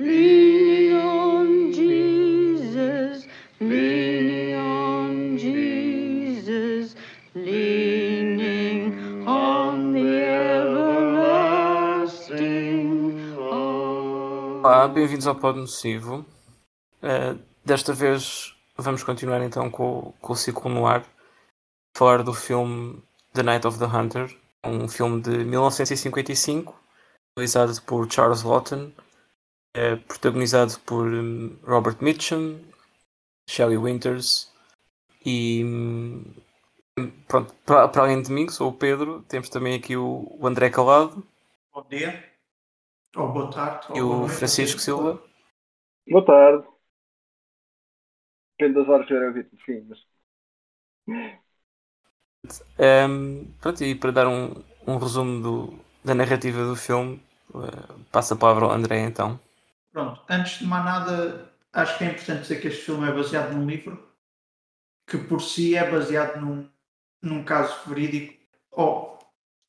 On Jesus, on Jesus, on the everlasting. Olá, bem-vindos ao Pod Nocivo. Uh, desta vez vamos continuar então com, com o ciclo no ar, falar do filme The Night of the Hunter, um filme de 1955, realizado por Charles Lawton, é protagonizado por hum, Robert Mitchum, Shelley Winters e hum, pronto, para, para além de mim, que sou o Pedro, temos também aqui o, o André Calado Bom dia. Ou boa tarde. e o Francisco Silva. Boa tarde. Depende das horas que eu era sim, mas Um, pronto, e para dar um, um resumo do, da narrativa do filme, uh, passo a palavra ao André então. Pronto, antes de mais nada, acho que é importante dizer que este filme é baseado num livro que por si é baseado num, num caso verídico ou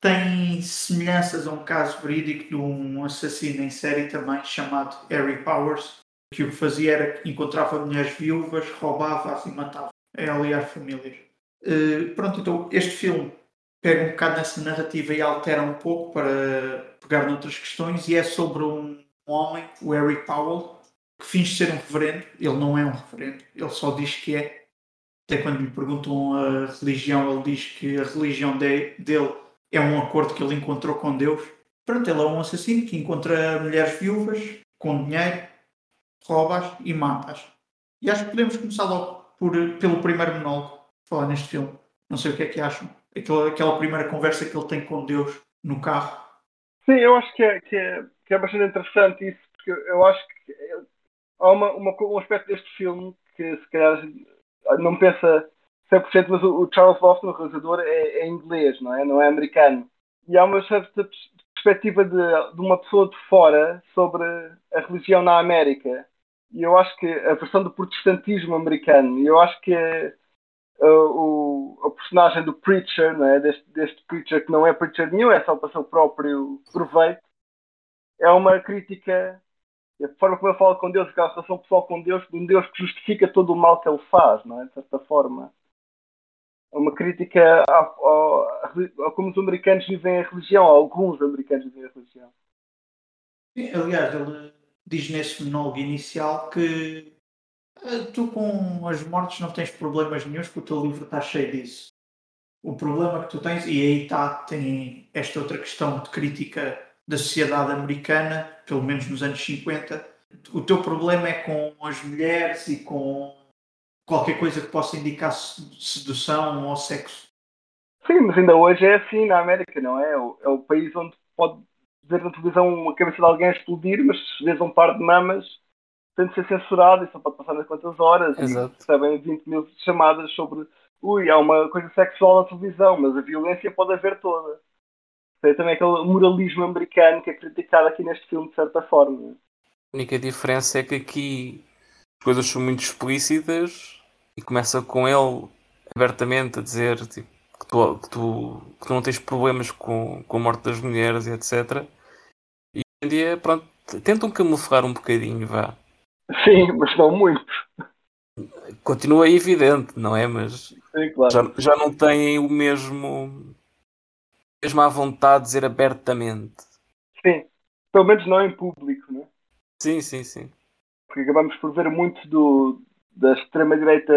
tem semelhanças a um caso verídico de um assassino em série também chamado Harry Powers, que o que fazia era que encontrava mulheres viúvas, roubava-as e matava ela e as famílias. Eh, pronto, então este filme pega um bocado nessa narrativa e altera um pouco para pegar noutras questões e é sobre um homem, o Harry Powell, que finge ser um reverendo. Ele não é um reverendo, ele só diz que é. Até quando lhe perguntam a religião, ele diz que a religião de- dele é um acordo que ele encontrou com Deus. Pronto, ele é um assassino que encontra mulheres viúvas com dinheiro, rouba-as e mata-as. E acho que podemos começar logo por, pelo primeiro monólogo, falar neste filme. Não sei o que é que acham. Aquela, aquela primeira conversa que ele tem com Deus no carro. sim, eu acho que é, que é, que é bastante interessante isso, porque eu acho que há uma, uma, um aspecto deste filme que se calhar a não pensa 100%, mas o, Charles Lawson, o realizador, é, é inglês, não é? Não é americano. E há uma certa pers- perspectiva de, de uma pessoa de fora sobre a religião na América. E eu acho que a versão do protestantismo americano, e eu acho que é, uh, o, o personagem do Preacher, não é? deste, deste Preacher que não é Preacher nenhum, é só para seu próprio proveito, é uma crítica, a forma como ele fala com Deus, aquela relação pessoal com Deus, de um Deus que justifica todo o mal que ele faz, não é? de certa forma. É uma crítica ao, ao- como os americanos vivem a religião, alguns americanos vivem a religião. Sim, Aliás, ele diz nesse monólogo inicial que "Ah, tu com as mortes não tens problemas nenhums porque o teu livro está cheio disso. O problema que tu tens, e aí está, tem esta outra questão de crítica da sociedade americana, pelo menos nos anos 50, o teu problema é com as mulheres e com qualquer coisa que possa indicar se- sedução ou sexo. Sim, mas ainda hoje é assim na América, não é? É o, é o país onde pode ver na televisão a cabeça de alguém explodir, mas se vês um par de mamas tem de ser censurado e só pode passar nas quantas horas Exato. e recebem 20 mil chamadas sobre ui, há uma coisa sexual na televisão, mas a violência pode haver toda. Tem também aquele moralismo americano que é criticado aqui neste filme de certa forma. A única diferença é que aqui as coisas são muito explícitas e começa com ele abertamente a dizer tipo, que, tu, que, tu, que tu não tens problemas com, com a morte das mulheres e etc. E hoje em dia, pronto, tentam camuflar um bocadinho, vá. Sim, mas não muito. Continua evidente, não é? Mas Sim, claro. já, já não têm o mesmo. Mesmo à vontade de dizer abertamente. Sim. Pelo menos não em público, né? Sim, sim, sim. porque acabamos por ver muito do, da extrema-direita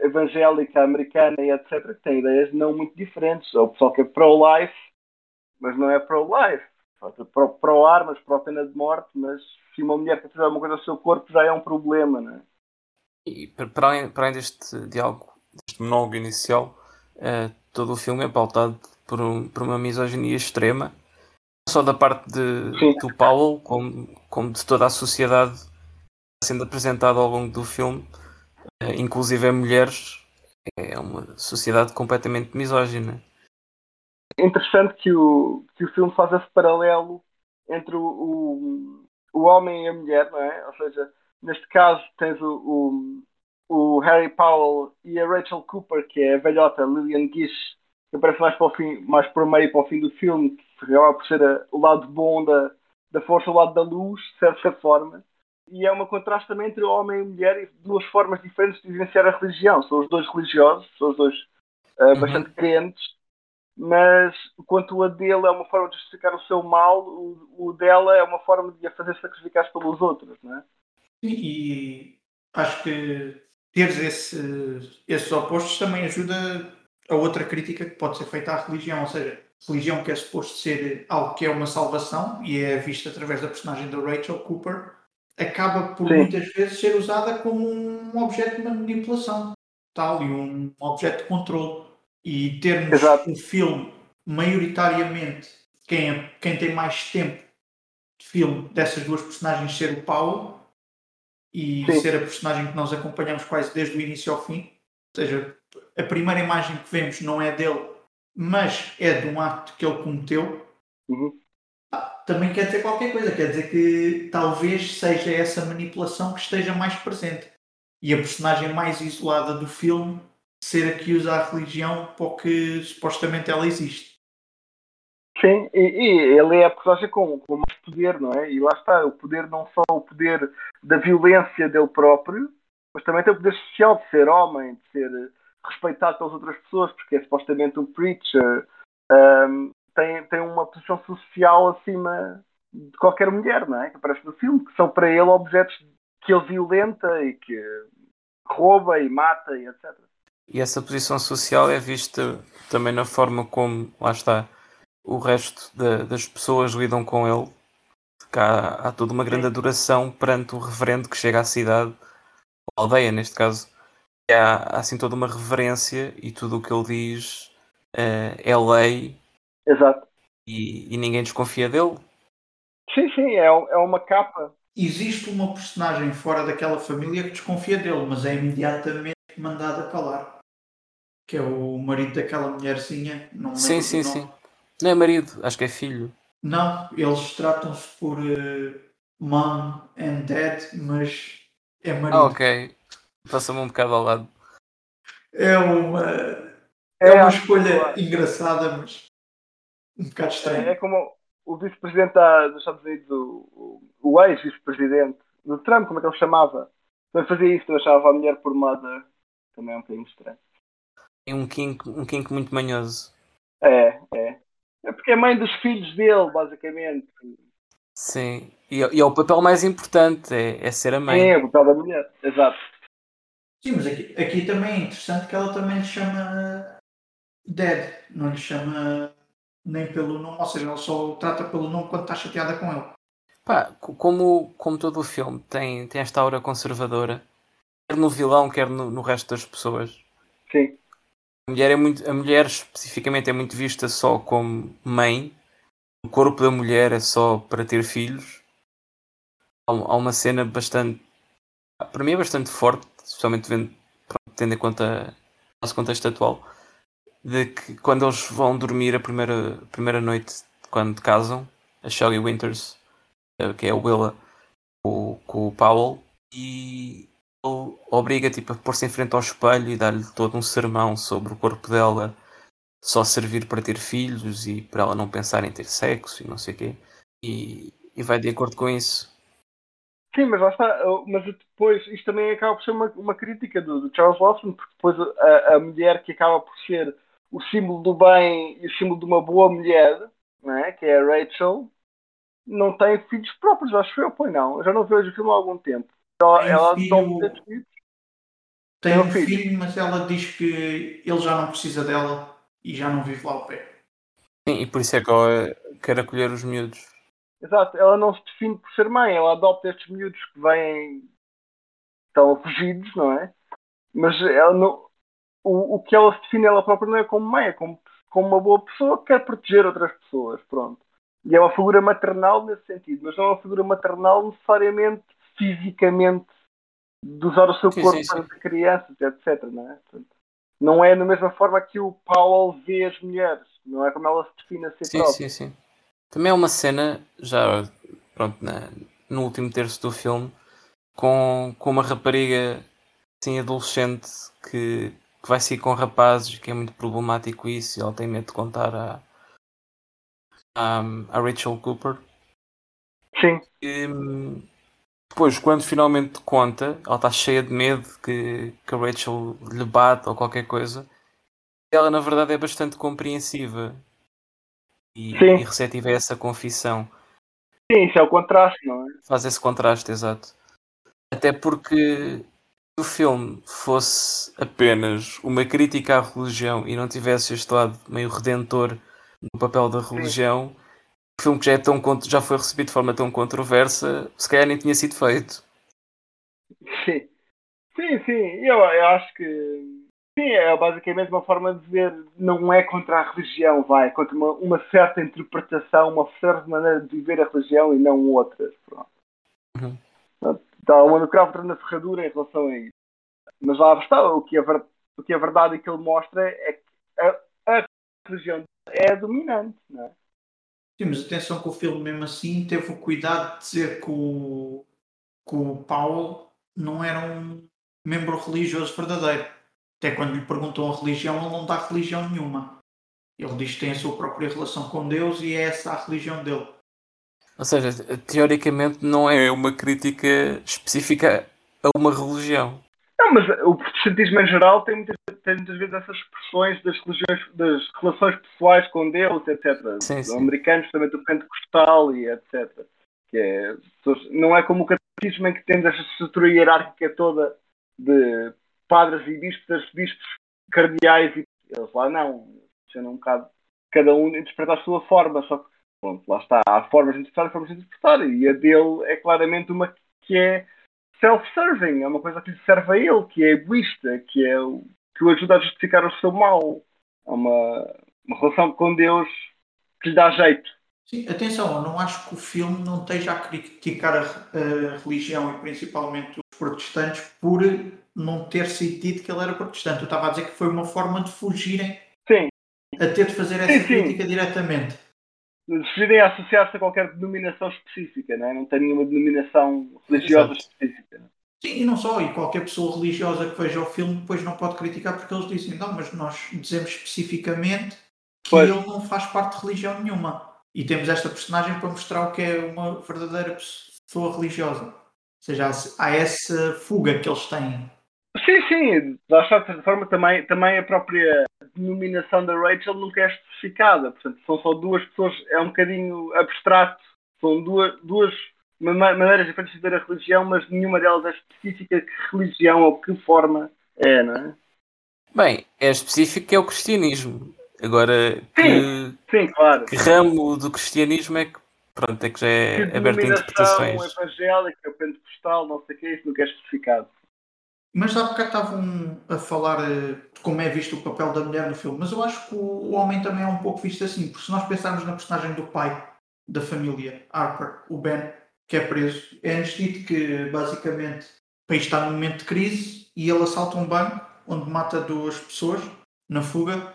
evangélica americana e etc., que tem ideias não muito diferentes. Ou o pessoal que é pro-life, mas não é pro-life. Pro- Pro-armas, pró-pena de morte, mas se uma mulher quer fazer alguma coisa ao seu corpo já é um problema, não é? E para- para além, para além deste diálogo, deste monólogo inicial, eh, todo o filme é pautado por, um- por uma misoginia extrema, não só da parte de, Sim. do Powell, como, como de toda a sociedade sendo apresentada ao longo do filme, eh, inclusive a mulheres, é uma sociedade completamente misógina. É interessante que o, que o filme faz esse paralelo entre o, o, o homem e a mulher, não é? Ou seja, neste caso tens o, o, o Harry Powell e a Rachel Cooper, que é a velhota Lillian Gish, que aparece mais para o fim, mais para o meio para o fim do filme, que acaba por ser a- o lado bom da, da força, o lado da luz, de certa forma. e é uma contraste também entre homem e mulher e duas formas diferentes de vivenciar a religião. São os dois religiosos, são os dois uh, Uhum. bastante crentes, mas enquanto a dele é uma forma de justificar o seu mal, o, o dela é uma forma de a fazer sacrificar pelos outros, não é? E, e acho que teres esse, esses opostos também ajuda a outra crítica que pode ser feita à religião, ou seja, religião que é suposto ser algo que é uma salvação e é vista através da personagem da Rachel Cooper, acaba por Sim. muitas vezes ser usada como um objeto de manipulação tal e um objeto de controle. E termos Exato. o filme maioritariamente quem, é- quem tem mais tempo de filme dessas duas personagens ser o Paulo e Sim. ser a personagem que nós acompanhamos quase desde o início ao fim. Ou seja, a primeira imagem que vemos não é dele, mas é de um ato que ele cometeu. Uhum. Ah, Também quer dizer qualquer coisa, quer dizer que talvez seja essa manipulação que esteja mais presente. E a personagem mais isolada do filme ser a que usa a religião para o que supostamente ela existe. Sim, e, e ele é a personagem com, com mais poder, não é? E lá está, o poder não só o poder da violência dele próprio, mas também tem o poder social de ser homem, de ser respeitado pelas outras pessoas, porque é supostamente um preacher, ahm, tem, tem uma posição social acima de qualquer mulher, não é? Que aparece no filme, que são para ele objetos que ele violenta e que rouba e mata e etc. E essa posição social é vista também na forma como, lá está, o resto da- das pessoas lidam com ele. Há, há toda uma grande adoração perante o reverendo que chega à cidade, à aldeia neste caso. Há, assim toda uma reverência e tudo o que ele diz eh, é lei Exato. e, e ninguém desconfia dele. Sim, sim, é, é uma capa. Existe uma personagem fora daquela família que desconfia dele, mas é imediatamente mandada calar. Que é o marido daquela mulherzinha. Não Sim, sim, sim. Não é marido, acho que é filho. Não, eles tratam-se por eh, mom and dad, mas é marido. Ah, ok. Passa-me um bocado ao lado. É uma, é uma acho que- escolha engraçada, mas um bocado estranha. É, é como o vice-presidente dos Estados Unidos, o, o- ex-vice-presidente do Trump, como é que ele chamava? Também fazia isso, chamava a mulher por mother. Também é um bocadinho estranho. E um kink, um kink muito manhoso. É, é. É porque é mãe dos filhos dele, basicamente. Sim. E, é- e é o papel mais importante, é, é ser a Sim, mãe. é o papel da mulher. Exato. Sim, mas aqui, aqui também é interessante que ela também lhe chama Dad, não lhe chama nem pelo nome, ou seja, ela só o trata pelo nome quando está chateada com ele. Pá, co- como, como todo o filme tem, tem esta aura conservadora, quer no vilão, quer no, no resto das pessoas. Sim. A mulher, é muito, a mulher especificamente é muito vista só como mãe. O corpo da mulher é só para ter filhos. Há, há uma cena bastante. Para mim é bastante forte, especialmente vendo, pronto, tendo em conta o nosso contexto atual. De que quando eles vão dormir a primeira, a primeira noite, quando casam, a Shelley Winters, eh, que é a Willa, com, com o Powell, e ele obriga tipo, a pôr-se em frente ao espelho e dar-lhe todo um sermão sobre o corpo dela só servir para ter filhos e para ela não pensar em ter sexo e não sei o quê. E, e vai de acordo com isso. Sim, mas lá está. uh, Mas depois, isto também acaba por ser uma, uma crítica do, do Charles Lawson, porque depois a, a mulher que acaba por ser o símbolo do bem e o símbolo de uma boa mulher, não é? que é a Rachel, não tem filhos próprios, acho eu, pois não. Eu já não vejo o filme há algum tempo. Ela, Tem ela filho- filhos. Tem Tem um um filho. filho, mas ela diz que ele já não precisa dela e já não vive lá ao pé. Sim, e por isso é que ela quer acolher os miúdos. Exato, ela não se define por ser mãe, ela adota estes miúdos que vêm, estão fugidos, não é? Mas ela não, o, o que ela se define ela própria não é como mãe, é como, como uma boa pessoa que quer proteger outras pessoas, pronto. E é uma figura maternal nesse sentido, mas não é uma figura maternal necessariamente fisicamente de usar o seu Sim, corpo sim, sim. para crianças, etc. Não é? Portanto, não é da mesma forma que o Powell vê as mulheres, não é como ela se define a si Sim, própria. sim, sim. Também é uma cena, já pronto, na- no último terço do filme, com, com uma rapariga assim, adolescente que, que vai sair com rapazes, que é muito problemático isso, e ela tem medo de contar à, à, à Rachel Cooper. Sim. que, hum, depois, quando finalmente conta, ela está cheia de medo que, que a Rachel lhe bate ou qualquer coisa. Ela, na verdade, é bastante compreensiva e, Sim. e receptiva a essa confissão. Sim, isso é o contraste, não é? Faz esse contraste, exato. Até porque se o filme fosse apenas uma crítica à religião e não tivesse este lado meio redentor no papel da religião, o filme que já, é tão, já foi recebido de forma tão controversa, se calhar nem tinha sido feito. Sim, sim, sim. Eu, eu acho que sim, é basicamente uma forma de ver, não é contra a religião, vai, é contra uma, uma certa interpretação, uma certa maneira de viver a religião e não outras. Pronto. Uhum. Está uma no cravo na ferradura em relação a isso. Mas lá está, o que é, ver- o que é verdade e que ele mostra é que a, a religião é a dominante, não é? Sim, mas atenção que o filme mesmo assim teve o cuidado de dizer que o, que o Paulo não era um membro religioso verdadeiro. Até quando lhe perguntam a religião, ele não dá religião nenhuma. Ele diz que tem a sua própria relação com Deus e é essa a religião dele. Ou seja, teoricamente não é uma crítica específica a uma religião. Não, mas o protestantismo em geral tem muitas, tem muitas vezes essas expressões das religiões, das relações pessoais com Deus, etc. Sim, Os sim. americanos também do pentecostal e etc. Que é, não é como o catecismo em que temos esta estrutura hierárquica toda de padres e bispos, arcebispos, cardeais e eles lá não. Sendo um bocado cada um interpreta a sua forma, só que pronto, lá está, há formas de interpretar e formas de interpretar, e a dele é claramente uma que é self-serving, é uma coisa que lhe serve a ele, que é egoísta, que, é que o ajuda a justificar o seu mal. É uma, uma relação com Deus que lhe dá jeito. Sim, atenção, eu não acho que o filme não esteja a criticar a, a religião e principalmente os protestantes por não ter sido dito que ele era protestante. Eu estava a dizer que foi uma forma de fugirem Sim, a ter de fazer essa Sim, sim. crítica diretamente. decidem associar-se a qualquer denominação específica, não, é? não tem nenhuma denominação religiosa Exato. específica. não é? Sim, e não só, e qualquer pessoa religiosa que veja o filme depois não pode criticar porque eles dizem, não, mas nós dizemos especificamente que Pois. ele não faz parte de religião nenhuma. E temos esta personagem para mostrar o que é uma verdadeira pessoa religiosa. Ou seja, há essa fuga que eles têm. Sim, sim, lá está, de certa forma, também, também a própria denominação da Rachel nunca é especificada. Portanto, são só duas pessoas, é um bocadinho abstrato. São duas, duas ma- maneiras diferentes de ver a religião, mas nenhuma delas é específica que religião ou que forma é, não é? Bem, é específico que é o cristianismo. Agora, que, Sim, claro. que ramo do cristianismo é que, pronto, é que já é que aberto a interpretações. evangélica, pentecostal, não sei o que, isso nunca é especificado. Mas há bocado estavam a falar eh, de como é visto o papel da mulher no filme, mas eu acho que o, homem também é um pouco visto assim, porque se nós pensarmos na personagem do pai da família, Harper, o Ben, que é preso, é-nos dito que basicamente o país está num momento de crise e ele assalta um banco onde mata duas pessoas na fuga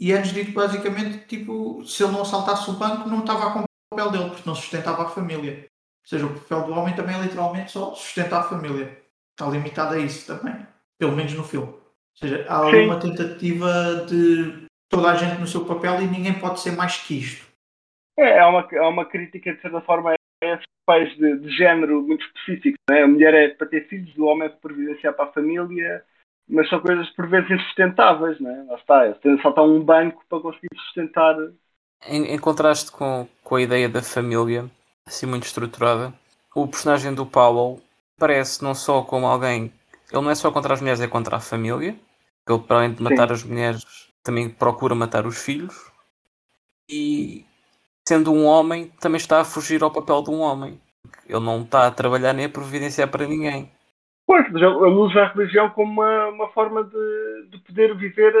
e é-nos dito basicamente tipo, se ele não assaltasse o banco não estava a cumprir o papel dele, porque não sustentava a família. Ou seja, o papel do homem também é literalmente só sustentar a família. Está limitado a isso também. Pelo menos no filme. Ou seja, há Sim. uma tentativa de toda a gente no seu papel e ninguém pode ser mais que isto. É, é uma, é uma crítica, de certa forma, a esses papéis de, de género muito específicos. Não é? A mulher é para ter filhos, o homem é para providenciar para a família, mas são coisas por vezes insustentáveis. Não é? Lá está, eles têm de saltar um banco para conseguir sustentar. Em, em contraste com, com a ideia da família, assim muito estruturada, o personagem do Powell parece não só como alguém. Ele não é só contra as mulheres, é contra a família. Ele, para além de matar as mulheres, também procura matar os filhos. E, sendo um homem, também está a fugir ao papel de um homem. Ele não está a trabalhar nem a providenciar para ninguém. Pois, mas ele ele usa a religião como uma, uma forma de, de poder viver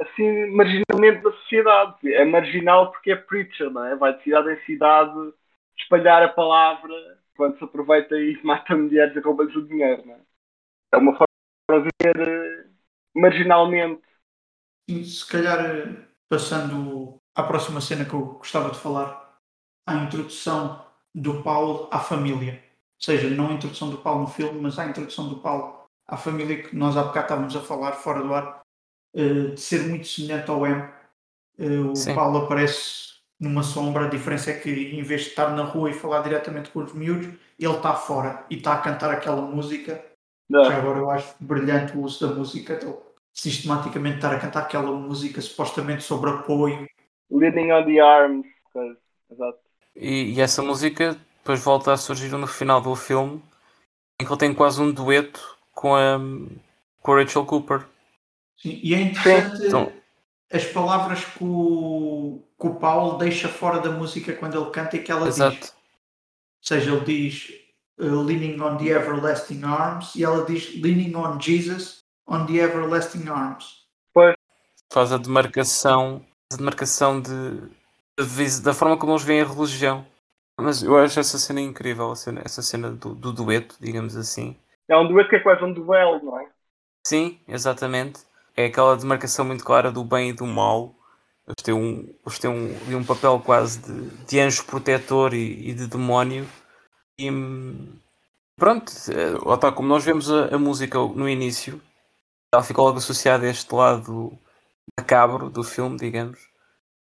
assim marginalmente na sociedade. É marginal porque é preacher, não é? Vai de cidade em cidade espalhar a palavra quando se aproveita e mata mulheres e rouba-lhes o dinheiro, não é? É uma forma de viver eh, marginalmente. E se calhar, eh, passando à próxima cena que eu gostava de falar, à introdução do Paulo à família. Ou seja, não a introdução do Paulo no filme, mas a introdução do Paulo à família que nós há bocado estávamos a falar fora do ar, eh, de ser muito semelhante ao M. O Sim. Paulo aparece numa sombra. A diferença é que em vez de estar na rua e falar diretamente com os miúdos, ele está fora e está a cantar aquela música. Não. Já agora eu acho brilhante o uso da música. Então, sistematicamente estar a cantar aquela música supostamente sobre apoio. Leaning on the arms. Exato. E, e essa música depois volta a surgir no final do filme, em que ele tem quase um dueto com a, com a Rachel Cooper. Sim, e é interessante Então- as palavras que o, que o Paulo deixa fora da música quando ele canta e que ela diz. Exato. Ou seja, ele diz uh, leaning on the everlasting arms e ela diz leaning on Jesus on the everlasting arms. Faz a demarcação, a demarcação de, de da forma como eles veem a religião. Mas eu acho essa cena incrível, cena- essa cena do, do dueto, digamos assim. É um dueto que é quase um duelo, não é? Sim, exatamente. É aquela demarcação muito clara do bem e do mal. Eles têm um, eles têm um, um papel quase de, de anjo protetor e, e de demónio. E hum, pronto, lá está, como nós vemos a, a música no início, ela fica logo associada a este lado macabro do filme, digamos.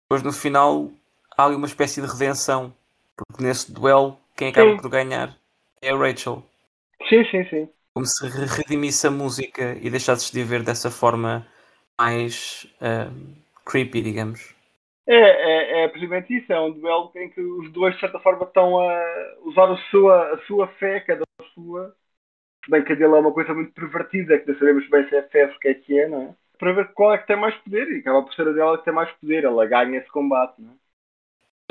Depois no final há ali uma espécie de redenção, porque nesse duelo quem acaba Sim. por ganhar é a Rachel Sim, sim, sim. Como se re- redimisse a música e deixasses de ver dessa forma mais ahm, creepy, digamos. É, é, é precisamente isso, é um duelo em que os dois de certa forma estão a usar a sua, a sua fé, cada a sua, se bem que a dele é uma coisa muito pervertida, que não sabemos bem se é fé, o que é que é, não é? Para ver qual é que tem mais poder, e acaba por ser a dela que tem mais poder, ela ganha esse combate, não é?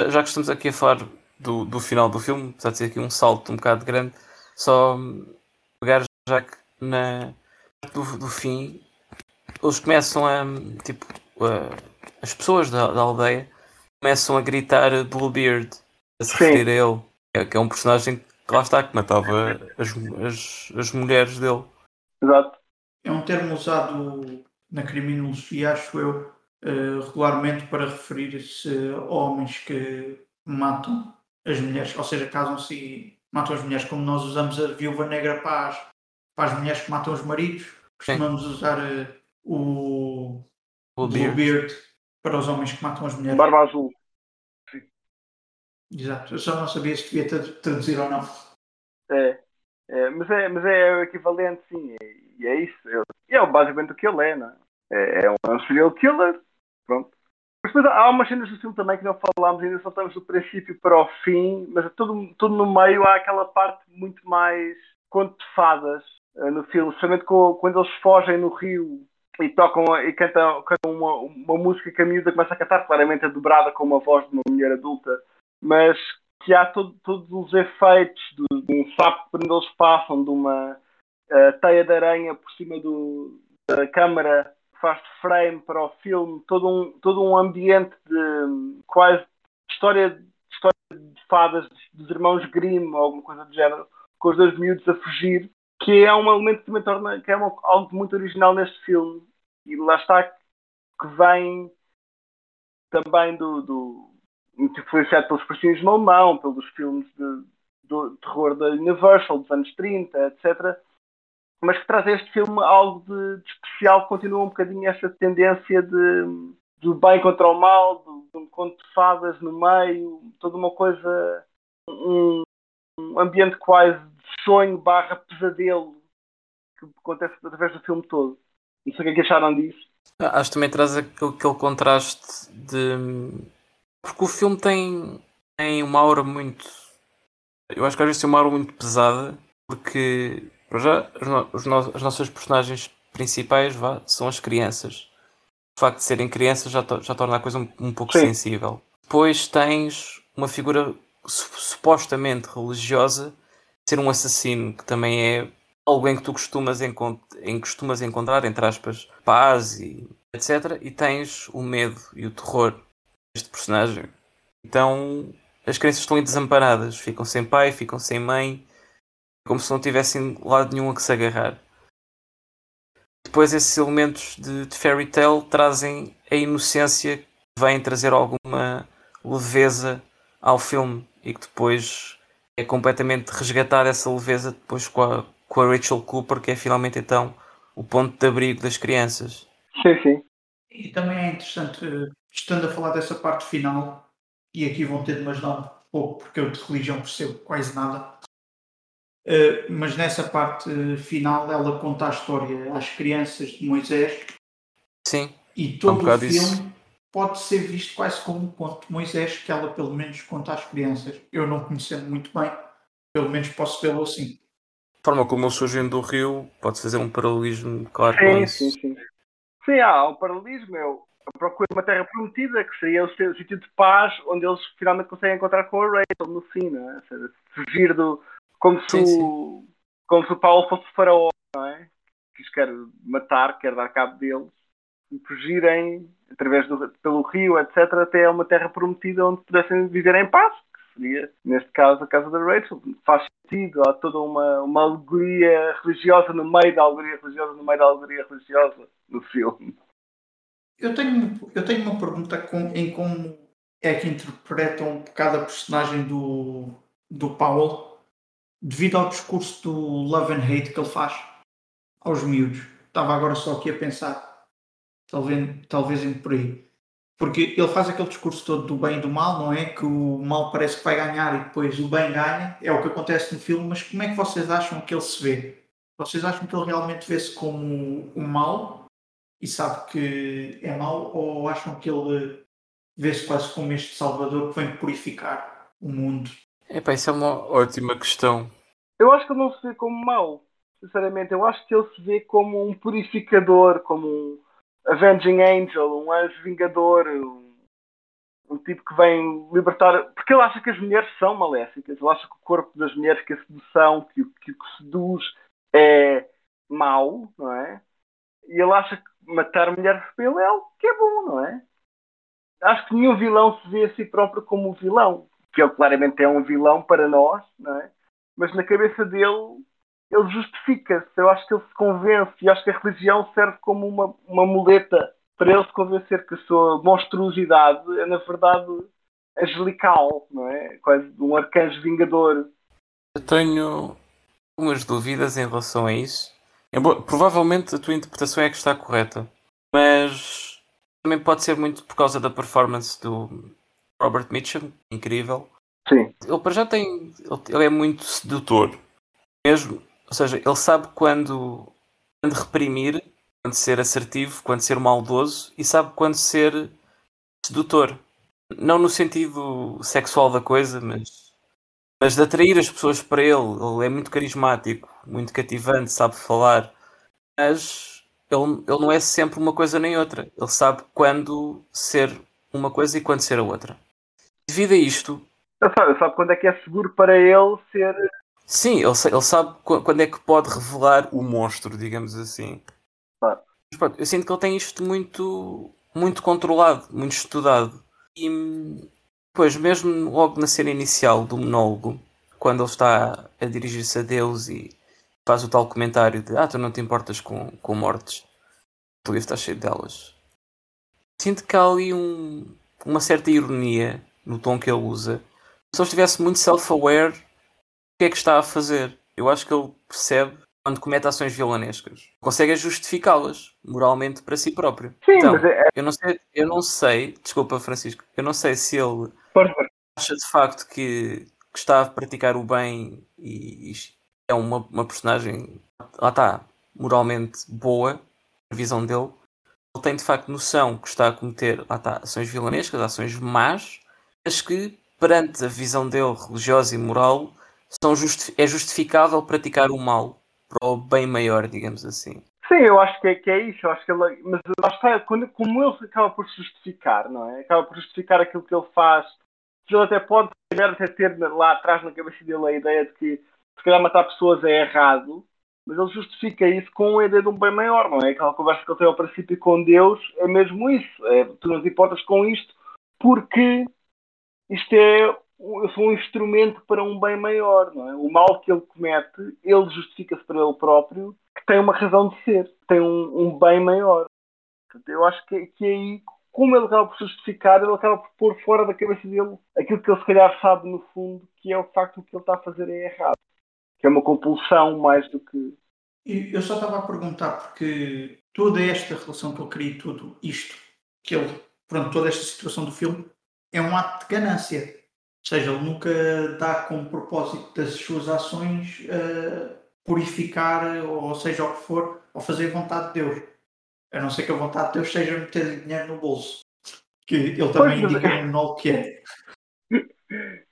Já- Já que estamos aqui a falar do, do final do filme, apesar de ser aqui um salto um bocado grande, só hum, pegar já que na parte do, do fim eles começam a tipo a- as pessoas da, da aldeia começam a gritar Bluebeard a se Sim. referir a ele, que é, que é um personagem que lá está, que matava as, as, as mulheres dele. Exato. É um termo usado na criminologia, acho eu, eh, regularmente para referir-se a homens que matam as mulheres, ou seja, casam-se e matam as mulheres, como nós usamos a viúva negra para as, para as mulheres que matam os maridos, costumamos usar eh, o Bluebeard. Bluebeard para os homens que matam as mulheres. Barba Azul. Exato, eu só não sabia se devia tra- traduzir ou não. É, é, mas, é, mas é o equivalente, sim, e, e é isso. É, e é basicamente o que ele é, não é? É, é um, é um serial killer, pronto. Mas depois há umas cenas do filme também que não falámos, ainda só estamos do princípio para o fim, mas tudo, tudo no meio há aquela parte muito mais conto de fadas no filme, com- quando eles fogem no rio e tocam e cantam, cantam uma, uma música que a miúda começa a cantar, claramente é dobrada com uma voz de uma mulher adulta, mas que há todo- todos os efeitos de, de um sapo onde eles passam, de uma eh, teia de aranha por cima do, da câmara faz frame para o filme, todo um, todo um ambiente de quase história, história de fadas dos irmãos Grimm ou alguma coisa do género, com os dois miúdos a fugir, que é um elemento que torna que é algo muito original neste filme. E lá está que vem também do, do muito influenciado de Malmão, pelos filmes de, terror da Universal dos anos 30, etc. Mas que traz a este filme algo de, de especial, que continua um bocadinho essa tendência de, do bem contra o mal, do- de um conto de fadas no meio, toda uma coisa, um, um ambiente quase sonho barra pesadelo que acontece através do filme todo. Não sei o que é que acharam disso. Ah, Acho que também traz aquele, aquele contraste de. Porque o filme tem, tem uma aura muito. Eu acho que às vezes tem uma aura muito pesada, porque para já os no- as nossas personagens principais vá, são as crianças. O facto de serem crianças já, to- já torna a coisa um, um pouco Sim. sensível. Depois tens uma figura su- supostamente religiosa, ser um assassino, que também é algo em que tu costumas, encont em costumas encontrar, entre aspas, paz e etc. E tens o medo e o terror deste personagem. Então as crianças estão desamparadas, ficam sem pai, ficam sem mãe, como se não tivessem lado nenhum a que se agarrar. Depois esses elementos de, de fairy tale trazem a inocência que vem trazer alguma leveza ao filme e que depois é completamente resgatar essa leveza depois com a, com a Rachel Cooper, que é finalmente então o ponto de abrigo das crianças. Sim, sim. E também é interessante, eh, estando a falar dessa parte final, e aqui vão ter de me ajudar um pouco, porque eu de religião percebo quase nada. Uh, mas nessa parte final ela conta a história às crianças de Moisés. Sim. E todo um o filme isso. Pode ser visto quase como um conto de Moisés que ela pelo menos conta às crianças. Eu não conhecendo muito bem, pelo menos posso vê-lo assim. A forma como eles surgem do rio, pode fazer um paralelismo claro sim, com isso. Sim, sim, sim. há um paralelismo. Eu procuro uma terra prometida, que seria o sítio de paz, onde eles finalmente conseguem encontrar com a Rachel no fim, não é? Ou seja, fugir do. Como se, Sim, o, como se o Paulo fosse faraó, não é? Que os quer matar, quer dar cabo deles, fugirem através do, pelo rio, etc., até uma terra prometida onde pudessem viver em paz, que seria, neste caso, a casa da Rachel. Faz sentido, há toda uma, uma alegoria religiosa no meio da alegoria religiosa, no meio da alegoria religiosa no filme. Eu tenho, eu tenho uma pergunta com, em como é que interpretam um bocado a personagem do, do Powell devido ao discurso do love and hate que ele faz aos miúdos. Estava agora só aqui a pensar, talvez, talvez indo por aí. Porque ele faz aquele discurso todo do bem e do mal, não é? Que o mal parece que vai ganhar e depois o bem ganha. É o que acontece no filme, mas como é que vocês acham que ele se vê? Vocês acham que ele realmente vê-se como o mal e sabe que é mau? Ou acham que ele vê-se quase como este Salvador que vem purificar o mundo Epá, isso é uma ótima questão. Eu acho que ele não se vê como mau. Sinceramente, eu acho que ele se vê como um purificador, como um Avenging Angel, um anjo vingador, um, um tipo que vem libertar. Porque ele acha que as mulheres são maléficas, ele acha que o corpo das mulheres, que a sedução, que, que que seduz é mau, não é? E ele acha que matar mulheres pelo é algo que é bom, não é? Acho que nenhum vilão se vê a si próprio como um vilão que ele claramente é um vilão para nós, não é? mas na cabeça dele ele justifica-se. Eu acho que ele se convence e acho que a religião serve como uma, uma muleta para ele se convencer que a sua monstruosidade é, na verdade, angelical, não é? Quase um arcanjo vingador. Eu tenho algumas dúvidas em relação a isso. Provavelmente a tua interpretação é que está correta, mas também pode ser muito por causa da performance do, Robert Mitchum, incrível. Sim. Ele para já tem. Ele é muito sedutor. Mesmo. Ou seja, ele sabe quando, quando reprimir, quando ser assertivo, quando ser maldoso e sabe quando ser sedutor. Não no sentido sexual da coisa, mas, mas de atrair as pessoas para ele. Ele é muito carismático, muito cativante, sabe falar. Mas ele, ele não é sempre uma coisa nem outra. Ele sabe quando ser uma coisa e quando ser a outra devido a isto. Sabe, sabe quando é que é seguro para ele ser. Sim, ele, ele sabe quando é que pode revelar o monstro, digamos assim. Claro. Mas, pronto, eu sinto que ele tem isto muito, muito controlado, muito estudado. E depois, mesmo logo na cena inicial do monólogo, quando ele está a dirigir-se a Deus e faz o tal comentário de Ah, tu não te importas com, com mortes, o livro está cheio delas. Sinto que há ali um, uma certa ironia no tom que ele usa. Se ele estivesse muito self-aware, que é que está a fazer? Eu acho que ele percebe quando comete ações vilanescas. Consegue justificá-las moralmente para si próprio. Sim, então, mas é... eu, não sei, eu não sei, desculpa Francisco, eu não sei se ele acha de facto que, que, está a praticar o bem e, e é uma, uma personagem, lá está, moralmente boa, a visão dele. Ele tem de facto noção que está a cometer lá está, ações vilanescas, ações más, mas que, perante a visão dele religiosa e moral, são justi é justificável praticar o mal para o bem maior, digamos assim. Sim, eu acho que é, que é isso. Eu acho que ele, mas está, quando, como ele acaba por justificar, não é? Acaba por justificar aquilo que ele faz, que ele até pode até ter lá atrás na cabeça dele a ideia de que se calhar matar pessoas é errado, mas ele justifica isso com a ideia de um bem maior, não é? Aquela conversa que ele tem ao princípio com Deus é mesmo isso. É, tu não te importas com isto porque isto é eu sou um instrumento para um bem maior, não é? O mal que ele comete, ele justifica-se para ele próprio, que tem uma razão de ser, tem um, um bem maior. Eu acho que, que aí, como ele acaba por justificar, ele acaba por pôr fora da cabeça dele aquilo que ele se calhar sabe no fundo, que é o facto de que ele está a fazer é errado. Que é uma compulsão mais do que. Eu só estava a perguntar porque toda esta relação que ele cria, tudo isto, que ele, pronto, toda esta situação do filme, é um ato de ganância. Ou seja, ele nunca dá como propósito das suas ações uh, purificar, ou seja o que for, ou fazer vontade de Deus. A não ser que a vontade de Deus seja meter dinheiro no bolso. Que ele também pois, indica no que é.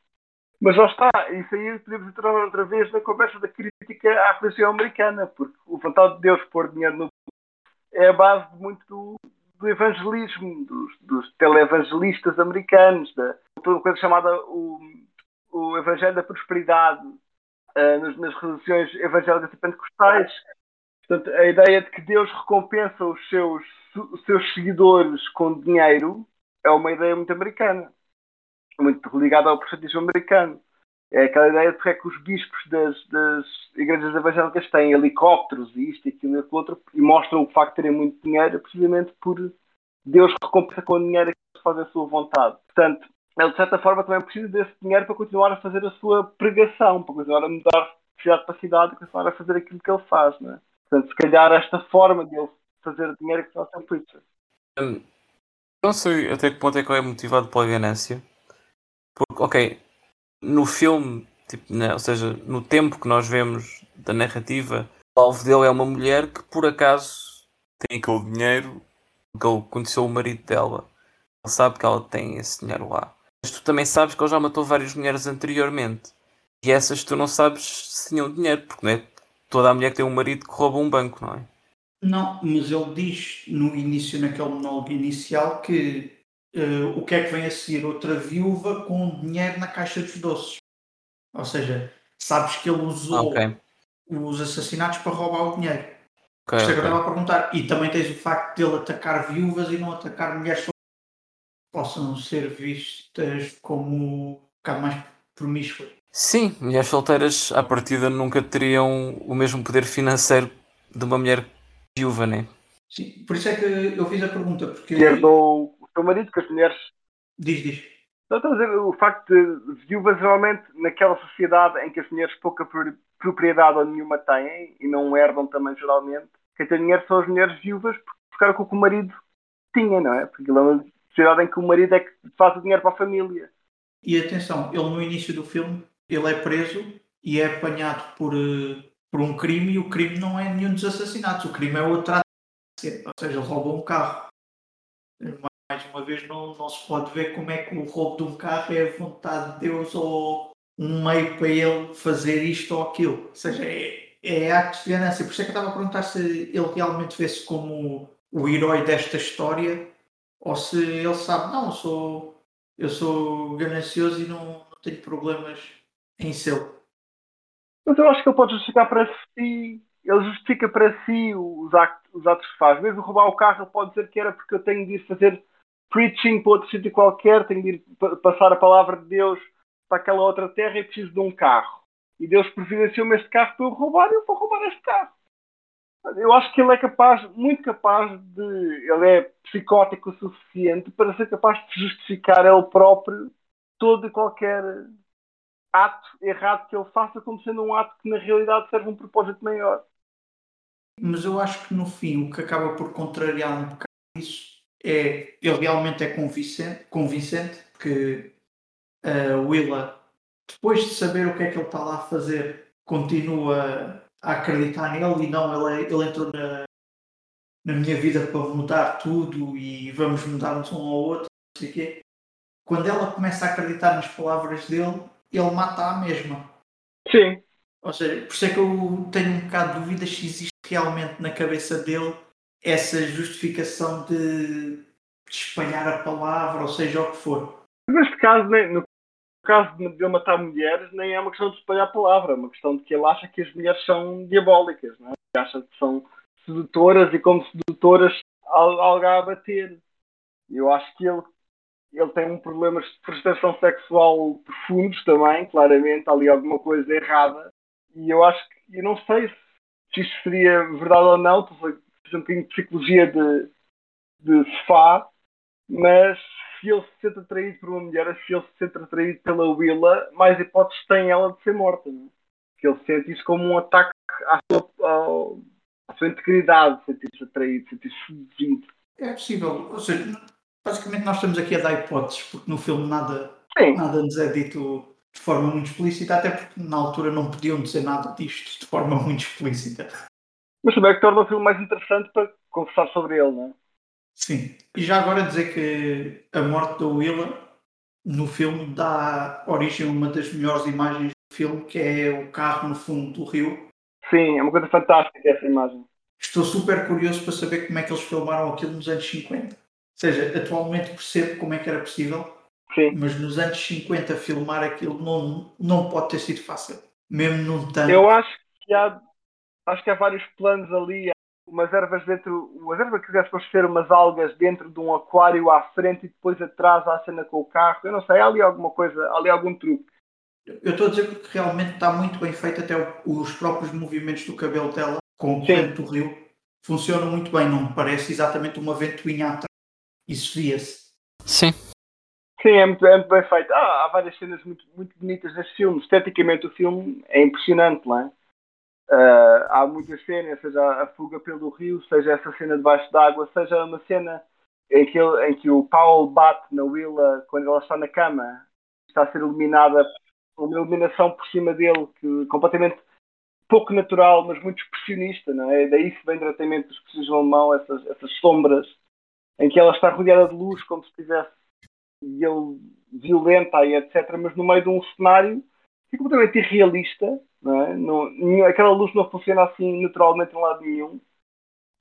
Mas lá está, isso aí podemos entrar outra vez na conversa da crítica à religião americana, porque o vontade de Deus pôr dinheiro no é a base de muito do, do evangelismo, dos, dos televangelistas americanos, da toda coisa chamada o, o Evangelho da Prosperidade uh, nas, nas religiões evangélicas e pentecostais. Portanto, a ideia de que Deus recompensa os seus, os seus seguidores com dinheiro é uma ideia muito americana muito ligado ao protestantismo americano. É aquela ideia de que, é que os bispos das, das, igrejas evangélicas têm helicópteros e isto e aquilo e aquilo outro e mostram o facto de terem muito dinheiro precisamente por Deus recompensa com o dinheiro que faz a sua vontade. Portanto, ele de certa forma também precisa desse dinheiro para continuar a fazer a sua pregação, para continuar a mudar de cidade para cidade e continuar a fazer aquilo que ele faz. Não é? Portanto, se calhar esta forma de ele fazer dinheiro é que sempre isso. Hum, não sei até que ponto é que ele é motivado pela ganância porque, ok, no filme, tipo, né, ou seja, no tempo que nós vemos da narrativa, o alvo dele é uma mulher que por acaso tem aquele dinheiro, que ele conheceu o marido dela. Ele sabe que ela tem esse dinheiro lá. Mas tu também sabes que ele já matou várias mulheres anteriormente. E essas tu não sabes se tinham dinheiro, porque não é toda a mulher que tem um marido que rouba um banco, não é? Não, mas ele diz no início, naquele monólogo inicial, que uh, o que é que vem a seguir? Outra viúva com dinheiro na caixa dos doces. Ou seja, sabes que ele usou okay. os assassinatos para roubar o dinheiro. Okay, isso é que eu estava a perguntar. E também tens o facto de ele atacar viúvas e não atacar mulheres possam ser vistas como um bocado mais promíscuas. Sim, mulheres solteiras à partida nunca teriam o mesmo poder financeiro de uma mulher viúva, né? Sim, por isso é que eu fiz a pergunta. Porque... Herdou o marido, que as mulheres. Diz, diz. Não, estou a dizer, o facto de viúvas realmente naquela sociedade em que as mulheres pouca propriedade ou nenhuma têm e não herdam também geralmente, quem tem dinheiro são as mulheres viúvas porque era o que o marido tinha, não é? Porque é uma sociedade em que o marido é que faz o dinheiro para a família. E atenção, ele no início do filme, ele é preso e é apanhado por, eh, por um crime e o crime não é nenhum dos assassinatos, o crime é o atraso. Ou seja, ele roubou um carro mais uma vez não, não se pode ver como é que o roubo de um carro é a vontade de Deus ou um meio para ele fazer isto ou aquilo. Ou seja, é, é actos de ganância. Por isso é que eu estava a perguntar se ele realmente vê-se como o herói desta história ou se ele sabe, não, eu sou, eu sou ganancioso e não, não tenho problemas em ser. Mas eu acho que ele pode justificar para si, ele justifica para si os actos, os atos que faz. Mesmo roubar o carro, ele pode dizer que era porque eu tenho de ir fazer preaching para outro sítio qualquer, tenho de ir passar a palavra de Deus para aquela outra terra e preciso de um carro. E Deus providenciou-me este carro para eu roubar e eu vou roubar este carro. Eu acho que ele é capaz, muito capaz de. Ele é psicótico o suficiente para ser capaz de justificar ele próprio todo e qualquer ato errado que ele faça como sendo um ato que na realidade serve um propósito maior. Mas eu acho que no fim o que acaba por contrariar um bocado isso é, ele realmente é convincente, convincente porque a Willa, depois de saber o que é que ele está lá a fazer, continua a acreditar nele e não, ele, é, ele entrou na, na minha vida para mudar tudo e vamos mudar-nos um ao outro, não sei o quê. Quando ela começa a acreditar nas palavras dele, ele mata a mesma. Sim. Ou seja, por isso é que eu tenho um bocado de dúvidas se existe realmente na cabeça dele essa justificação de, de espalhar a palavra, ou seja o que for. Neste caso, no caso de ele matar mulheres, nem é uma questão de espalhar a palavra, é uma questão de que ele acha que as mulheres são diabólicas, não é? Acha que são sedutoras e como sedutoras algo a bater. Eu acho que ele, ele tem um problema de frustração sexual profundos também, claramente, ali alguma coisa errada. E eu acho que, eu não sei se isto seria verdade ou não, um bocadinho de psicologia de, de sofá, mas se ele se sente atraído por uma mulher, se ele se sente atraído pela Willa, mais hipóteses tem ela de ser morta. Não? É? Que ele sente isso como um ataque à sua, à sua integridade, sentir-se atraído, sentir-se seduzido. É possível. Ou seja, basicamente nós estamos aqui a dar hipóteses, porque no filme nada, Sim. nada nos é dito de forma muito explícita, até porque na altura não podiam dizer nada disto de forma muito explícita. Mas também é que torna o filme mais interessante para conversar sobre ele, não é? Sim. E já agora dizer que a morte da Willa no filme dá origem a uma das melhores imagens do filme, que é o carro no fundo do rio. Sim, é uma coisa fantástica essa imagem. Estou super curioso para saber como é que eles filmaram aquilo nos anos 50. Ou seja, atualmente percebo como é que era possível, Sim. mas nos anos 50 filmar aquilo não, não pode ter sido fácil. Mesmo num tanto. Eu acho que há, acho que há vários planos ali, umas ervas dentro, umas ervas que depois ser umas algas dentro de um aquário à frente e depois atrás à cena com o carro. Eu não sei, há ali alguma coisa, há ali algum truque. Eu estou a dizer porque realmente está muito bem feito, até os próprios movimentos do cabelo dela com o corrente do rio funcionam muito bem, não me parece exatamente uma ventoinha atrás. Isso via-se. Sim. Sim, é muito, é muito bem feito. Ah, há várias cenas muito, muito bonitas neste filme. Esteticamente o filme é impressionante, não é? Ah, há muitas cenas, seja a fuga pelo rio, seja essa cena debaixo d'água, seja uma cena em que, ele- em que o Paul bate na Willa quando ela está na cama, está a ser iluminada, uma iluminação por cima dele, que completamente pouco natural, mas muito expressionista, não é? Daí se vem diretamente dos expressionismo alemão, essas, essas sombras, em que ela está rodeada de luz, como se estivesse e ele violenta e etc. Mas no meio de um cenário que é completamente irrealista, não é? Não- aquela luz não funciona assim naturalmente em lado nenhum.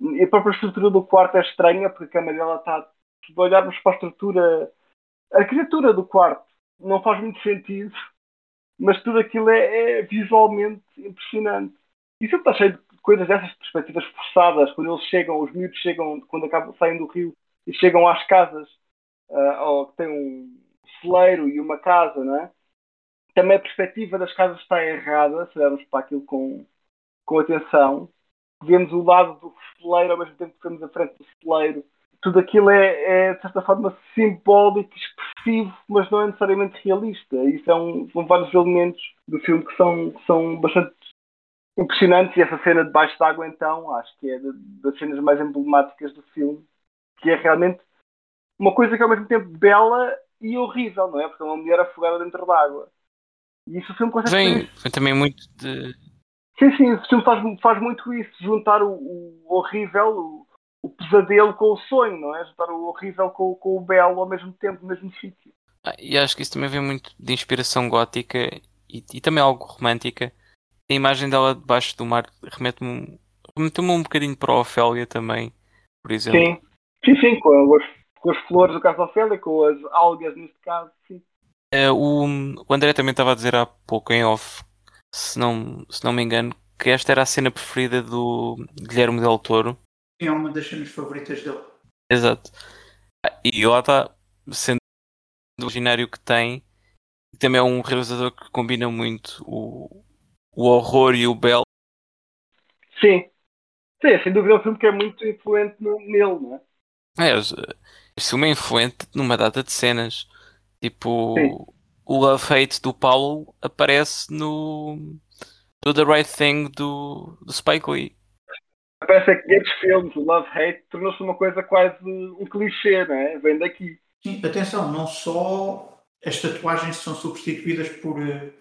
E a própria estrutura do quarto é estranha, porque a câmera dela está. Se olharmos para a estrutura, a arquitetura do quarto não faz muito sentido, mas tudo aquilo é, é visualmente impressionante. E sempre está cheio de coisas dessas perspectivas forçadas, quando eles chegam, os miúdos chegam, quando acabam, saem do rio e chegam às casas ah, ou que tem um celeiro e uma casa, não é? Também a perspectiva das casas está errada, se olharmos para aquilo com, com atenção. Vemos o lado do celeiro ao mesmo tempo que vemos a frente do celeiro. Tudo aquilo é, é, de certa forma, simbólico, expressivo, mas não é necessariamente realista. Isso é um, são vários elementos do filme que são, que são bastante impressionantes. E essa cena debaixo d'água, então, acho que é das cenas mais emblemáticas do filme, que é realmente uma coisa que é ao mesmo tempo bela e horrível, não é? Porque é uma mulher afogada dentro d'água. E isso o filme consegue Vem, vem também muito de. Sim, sim, o filme faz, faz muito isso, juntar o, o horrível, o, o pesadelo com o sonho, não é? Juntar o horrível com, com o belo ao mesmo tempo, no mesmo sítio. Ah, E acho que isso também vem muito de inspiração gótica e, e também algo romântica. A imagem dela debaixo do mar remete-me um, remete-me um bocadinho para a Ofélia também, por exemplo. Sim, sim, sim, com as, com as flores do caso Ofélia, com as algas neste caso, sim. Eh, o, o André também estava a dizer há pouco em off, se não, se não me engano, que esta era a cena preferida do Guilherme Del Toro. É uma das cenas favoritas dele. Exato. Ah, E lá está, sendo o imaginário que tem, também é um realizador que combina muito o, o horror e o belo. Sim. Sim, sem dúvida é um filme que é muito influente no- nele, não é? É, este filme é influente numa data de cenas. Tipo, Sim. o Love Hate do Paulo aparece no, no The Right Thing do, do Spike Lee. Parece que estes filmes, o Love Hate, tornou-se uma coisa quase um clichê, não é? Vem daqui. Sim, atenção, não só as tatuagens são substituídas por. eh,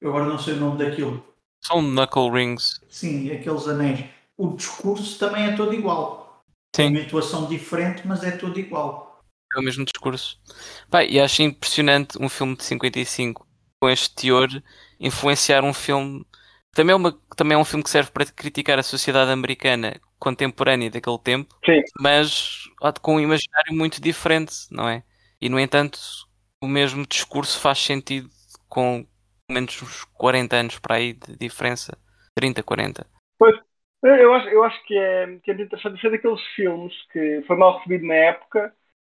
Eu agora não sei o nome daquilo. São knuckle rings. Sim, aqueles anéis. O discurso também é todo igual. Sim. Uma intuação diferente, mas é tudo igual. É o mesmo discurso. Pá, e acho impressionante um filme de 55 com este teor influenciar um filme. Também é, uma, também é um filme que serve para criticar a sociedade americana contemporânea daquele tempo, Sim. mas com um imaginário muito diferente, não é? E no entanto, o mesmo discurso faz sentido com menos uns 40 anos para aí de diferença. 30, 40. Eu acho, eu acho que, é, que é interessante ser daqueles filmes que foi mal recebido na época,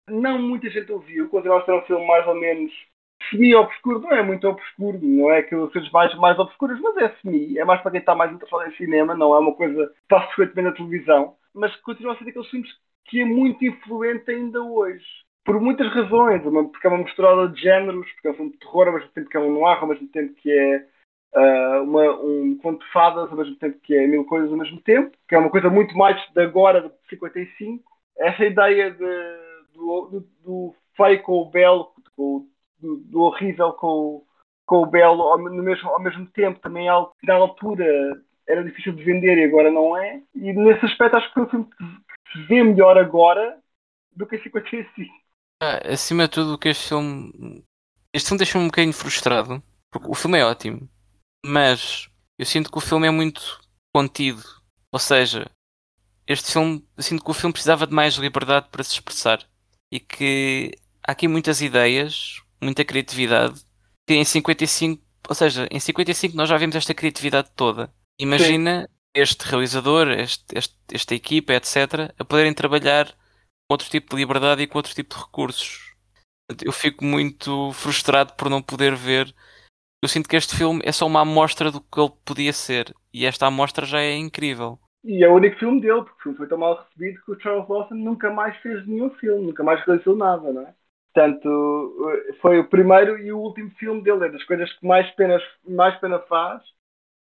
não muita gente ouviu, continua a ser um filme mais ou menos semi-obscuro, não é muito obscuro, não é aqueles filmes mais, mais obscuros, mas é semi, é mais para quem está mais interessado em cinema, não é uma coisa que passa frequentemente na televisão, mas continua a ser daqueles filmes que é muito influente ainda hoje. Por muitas razões, porque é uma misturada de géneros, porque é um filme de terror ao mesmo tempo que é um noir, ao mesmo tempo que é ah, uma- um conto de fadas ao mesmo tempo que é mil coisas ao mesmo tempo, que é uma coisa muito mais de agora, de 55. Essa ideia de, do, do, do feio com o belo, do, do, do horrível com com o belo ao, no mesmo, ao mesmo tempo, também é algo que na altura era difícil de vender e agora não é. E nesse aspecto acho que foi um filme que se vê melhor agora do que em 55. Ah, acima de tudo, que este filme. Este filme deixa-me um bocadinho frustrado, porque o filme é ótimo, mas eu sinto que o filme é muito contido. Ou seja, este filme, eu sinto que o filme precisava de mais liberdade para se expressar e que há aqui muitas ideias, muita criatividade que em 55, ou seja, em 55 nós já vimos esta criatividade toda. Imagina Sim. este realizador, este, este, esta equipa, etc., a poderem trabalhar com outro tipo de liberdade e com outro tipo de recursos. Eu fico muito frustrado por não poder ver. Eu sinto que este filme é só uma amostra do que ele podia ser. E esta amostra já é incrível. E é o único filme dele, porque o filme foi tão mal recebido que o Charles Lawson nunca mais fez nenhum filme, nunca mais realizou nada, não é? Portanto, foi o primeiro e o último filme dele. É das coisas que mais pena, mais pena faz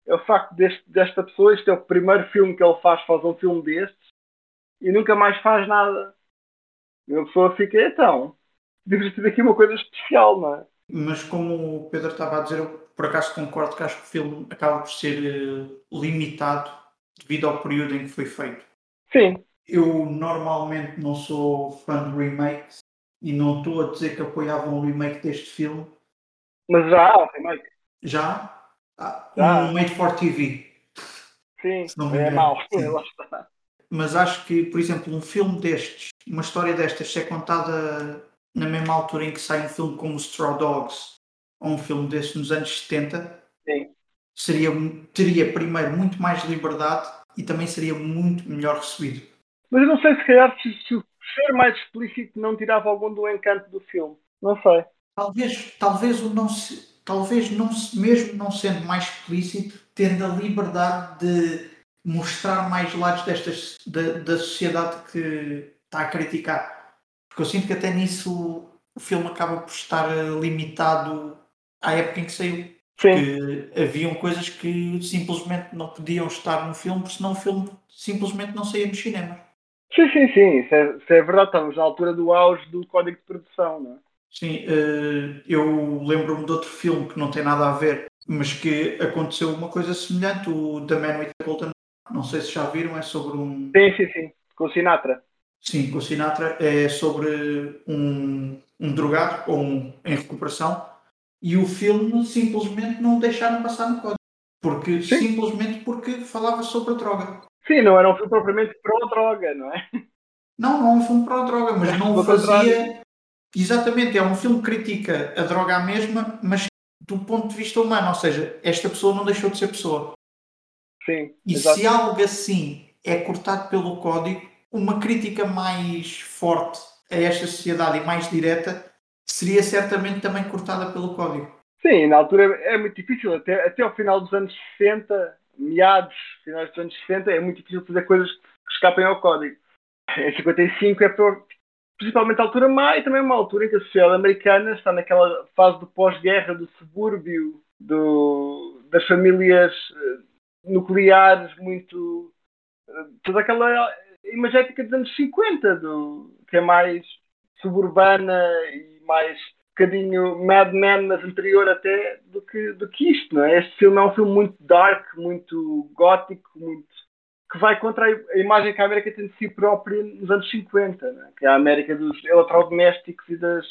é o facto deste, desta pessoa, este é o primeiro filme que ele faz, faz um filme destes e nunca mais faz nada. E a pessoa fica, então, deves ter aqui uma coisa especial, não é? Mas como o Pedro estava a dizer, eu por acaso concordo que acho que o filme acaba por ser uh, limitado devido ao período em que foi feito. Sim. Eu normalmente não sou fã de remakes, e não estou a dizer que apoiava um remake deste filme. Mas já há um remake. Já? Ah, um made for TV. Sim, é mau. Mas acho que, por exemplo, um filme destes, uma história destas, se é contada na mesma altura em que sai um filme como Straw Dogs, ou um filme destes nos anos 70, Sim. Seria, teria primeiro muito mais liberdade e também seria muito melhor recebido. Mas eu não sei se calhar se, se ser mais explícito não tirava algum do encanto do filme. Não sei. Talvez, talvez o não se, talvez não se, mesmo não sendo mais explícito, tendo a liberdade de mostrar mais lados destas, da, da sociedade que está a criticar. Porque eu sinto que até nisso o filme acaba por estar limitado à época em que saiu. Sim. Que haviam coisas que simplesmente não podiam estar no filme, porque senão o filme simplesmente não saía nos cinemas. Sim, sim, sim, isso é, isso é verdade. Estamos na altura do auge do código de produção, não é? Sim, uh, eu lembro-me de outro filme que não tem nada a ver, mas que aconteceu uma coisa semelhante, o The Man with the Golden Não sei se já viram, é sobre um. Sim, sim, sim, com o Sinatra. Sim, com o Sinatra, é sobre um, um drogado ou um em recuperação e o filme simplesmente não deixaram passar no código. Porque, sim. simplesmente porque falava sobre a droga. Sim, não era um filme propriamente pró-droga, não é? Não, não é um filme pró-droga, mas não o fazia. Exatamente, é um filme que critica a droga à mesma, mas do ponto de vista humano, ou seja, esta pessoa não deixou de ser pessoa. Sim. E exatamente. se algo assim é cortado pelo código, uma crítica mais forte a esta sociedade e mais direta seria certamente também cortada pelo código. Sim, na altura é muito difícil, até, até ao final dos anos 60, meados, finais dos anos 60, é muito difícil fazer coisas que escapem ao código. Em 55 é principalmente a altura má e também uma altura em que a sociedade americana está naquela fase do pós-guerra, do subúrbio, do, das famílias eh, nucleares muito. Eh, toda aquela imagética dos anos 50, do, que é mais suburbana e mais bocadinho Mad Men, mas anterior até do que, do que isto, não é? Este filme é um filme muito dark, muito gótico, muito que vai contra a imagem que a América tem de si própria nos anos 50, é? que é a América dos eletrodomésticos e das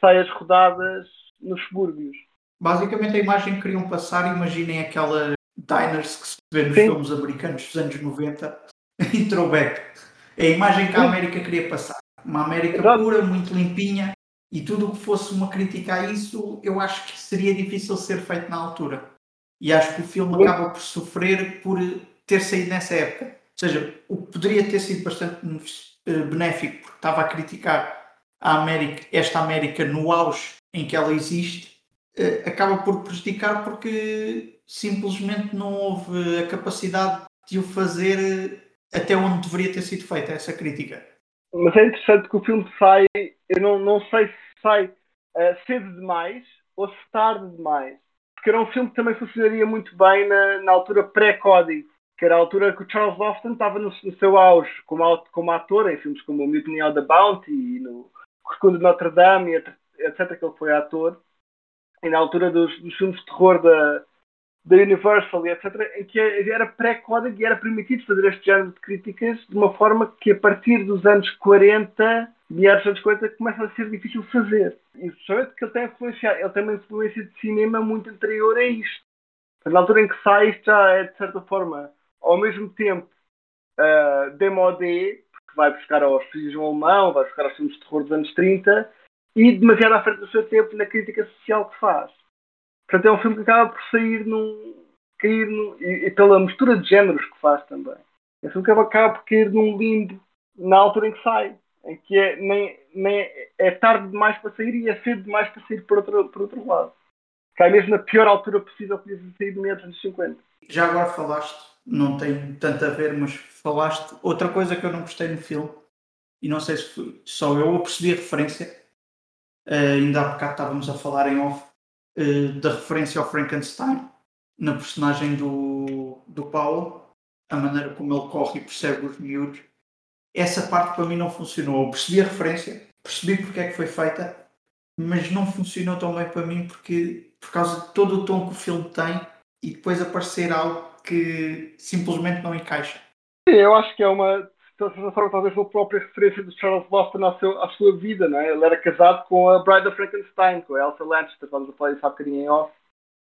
saias rodadas nos subúrbios. Basicamente a imagem que queriam passar, imaginem aquelas diners que se vê nos Sim. filmes americanos dos anos 90, em throwback. É a imagem que a América queria passar. Uma América Exato. pura, muito limpinha, e tudo o que fosse uma crítica a isso, eu acho que seria difícil ser feito na altura. E acho que o filme acaba por sofrer por ter saído nessa época. Ou seja, o que poderia ter sido bastante eh, benéfico, porque estava a criticar a América, esta América no auge em que ela existe, eh, acaba por prejudicar porque simplesmente não houve a capacidade de o fazer até onde deveria ter sido feita essa crítica. Mas é interessante que o filme sai, eu não, não sei se sai uh, cedo demais ou se tarde demais. Porque era um filme que também funcionaria muito bem na, na altura pré-código, que era a altura que o Charles Lofton estava no, no seu auge como, como ator em filmes como o Mutiny on the Bounty e no Recuo de Notre Dame, etc., que ele foi ator, e na altura dos, dos filmes de terror da, da Universal e etc., em que era pré-código e era permitido fazer este género de críticas de uma forma que a partir dos anos 40, meados dos anos 40, começa a ser difícil fazer. E justamente que ele tem influenciado, ele tem uma influência de cinema muito anterior a isto. Na altura em que sai, isto já é de certa forma, ao mesmo tempo, uh, demodé, porque vai buscar aos filhos alemão, vai buscar aos filmes de terror dos anos 30, e demasiado à frente do seu tempo na crítica social que faz. Portanto, é um filme que acaba por sair num. cair num, e, e, pela mistura de géneros que faz também. É um filme que acaba por cair num limbo na altura em que sai. Em que é, nem, nem é tarde demais para sair e é cedo demais para sair por outro, por outro lado. Cai mesmo na pior altura possível que podia sair de meio dos anos 50. Já agora falaste, não tem tanto a ver, mas falaste outra coisa que eu não gostei no filme, e não sei se só eu percebi a referência, Uh, ainda há bocado estávamos a falar em off uh, da referência ao Frankenstein na personagem do, do Paulo, a maneira como ele corre e percebe os miúdos. Essa parte para mim não funcionou. Eu percebi a referência, percebi porque é que foi feita, mas não funcionou tão bem para mim porque por causa de todo o tom que o filme tem e depois aparecer algo que simplesmente não encaixa. Sim, eu acho que é uma de certa forma, talvez a própria referência do Charles Boston à, seu, à sua vida, não é? Ele era casado com a Bride of Frankenstein, com a Elsa Lanchester, vamos a falar isso há bocadinho em off.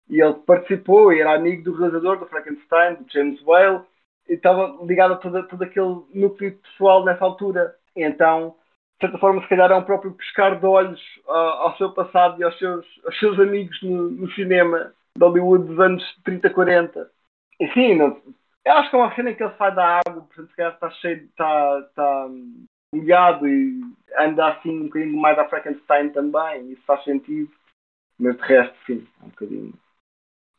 E ele participou e era amigo do realizador do Frankenstein, do James Whale, e estava ligado a todo, todo aquele núcleo pessoal nessa altura. E então, de certa forma, se calhar é um próprio pescar de olhos uh, ao seu passado e aos seus, aos seus amigos no, no cinema de Hollywood dos anos 30, 40. E sim, não, eu acho que é uma cena em que ele sai da água, portanto, se calhar está cheio, está, está molhado e anda assim um bocadinho mais a Frankenstein também, isso faz sentido. Mas de resto, sim, é um bocadinho.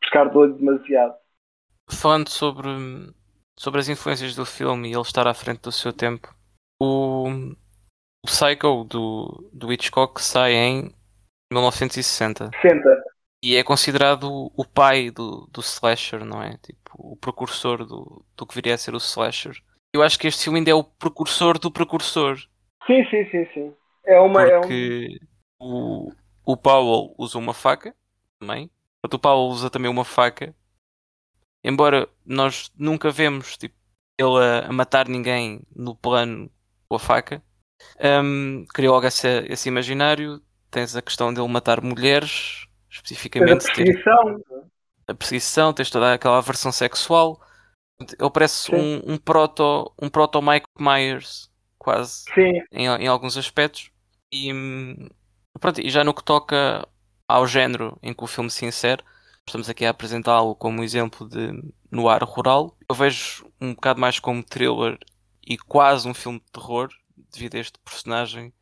Pescar de olho demasiado. Falando sobre, sobre as influências do filme e ele estar à frente do seu tempo, o, o Psycho do, do Hitchcock sai em 1960. 60 e é considerado o pai do, do slasher, não é? Tipo, o precursor do, do que viria a ser o slasher. Eu acho que este filme ainda é o precursor do precursor. Sim, sim, sim, sim. É uma. Porque é um... o, o Powell usa uma faca também. O Powell usa também uma faca. Embora nós nunca vemos tipo, ele a, a matar ninguém no plano com a faca. Um, criou logo esse, esse imaginário. Tens a questão dele matar mulheres especificamente. A perseguição. Ter a perseguição, tens toda aquela aversão sexual. Ele parece um, um, proto, um proto Mike Myers, quase, em, em, alguns aspectos. E, pronto, e já no que toca ao género em que o filme se insere, estamos aqui a apresentá-lo como exemplo de noir rural. Eu vejo um bocado mais como thriller e quase um filme de terror, devido a este personagem.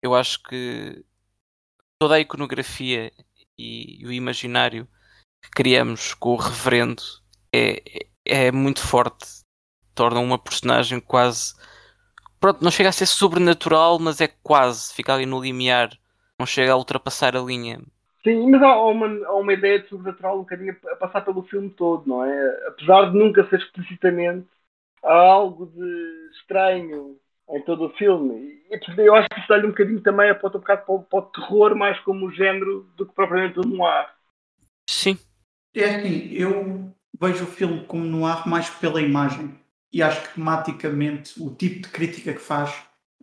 Eu acho que toda a iconografia e, o imaginário que criamos com o reverendo é, é muito forte. Torna uma personagem quase. Pronto, não chega a ser sobrenatural, mas é quase. Fica ali no limiar. Não chega a ultrapassar a linha. Sim, mas há uma, há uma ideia de sobrenatural um bocadinho a passar pelo filme todo, não é? Apesar de nunca ser explicitamente, há algo de estranho em todo o filme. E eu acho que isso dá-lhe um bocadinho também, aponta um bocado para o, para o terror mais como género do que propriamente o noir. Sim. É assim, eu vejo o filme como noir mais pela imagem. E acho que tematicamente o tipo de crítica que faz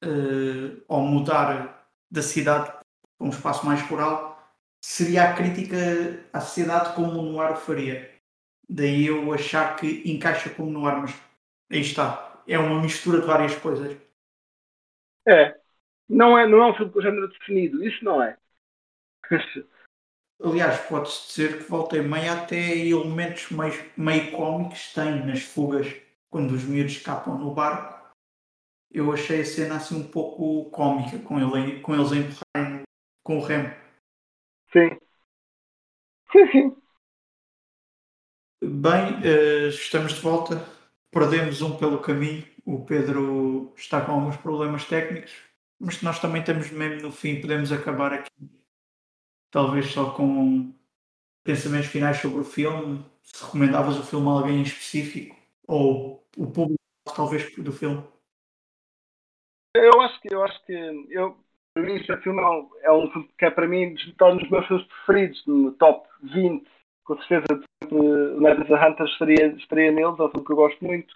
uh, ao mudar da cidade para um espaço mais rural seria a crítica à sociedade como o noir o faria. Daí eu achar que encaixa como noir, mas aí está. É uma mistura de várias coisas. É. Não é, não é um filme com género definido, isso não é. Aliás, pode-se dizer que volta e meia até elementos meio, meio cómicos tem nas fugas quando os miúdos escapam no barco. Eu achei a cena assim um pouco cómica com, ele, com eles a empurrarem com o remo. Sim. Sim, sim. Bem, uh, estamos de volta. Perdemos um pelo caminho o Pedro está com alguns problemas técnicos, mas nós também estamos mesmo no fim, podemos acabar aqui, talvez só com pensamentos finais sobre o filme, se recomendavas o filme a alguém em específico, ou o público talvez do filme. Eu acho que eu acho que eu para mim este filme é um, é filme que é para mim está nos meus filmes preferidos, no top 20, com certeza o Night Hunter estaria, estaria neles, é um filme que eu gosto muito.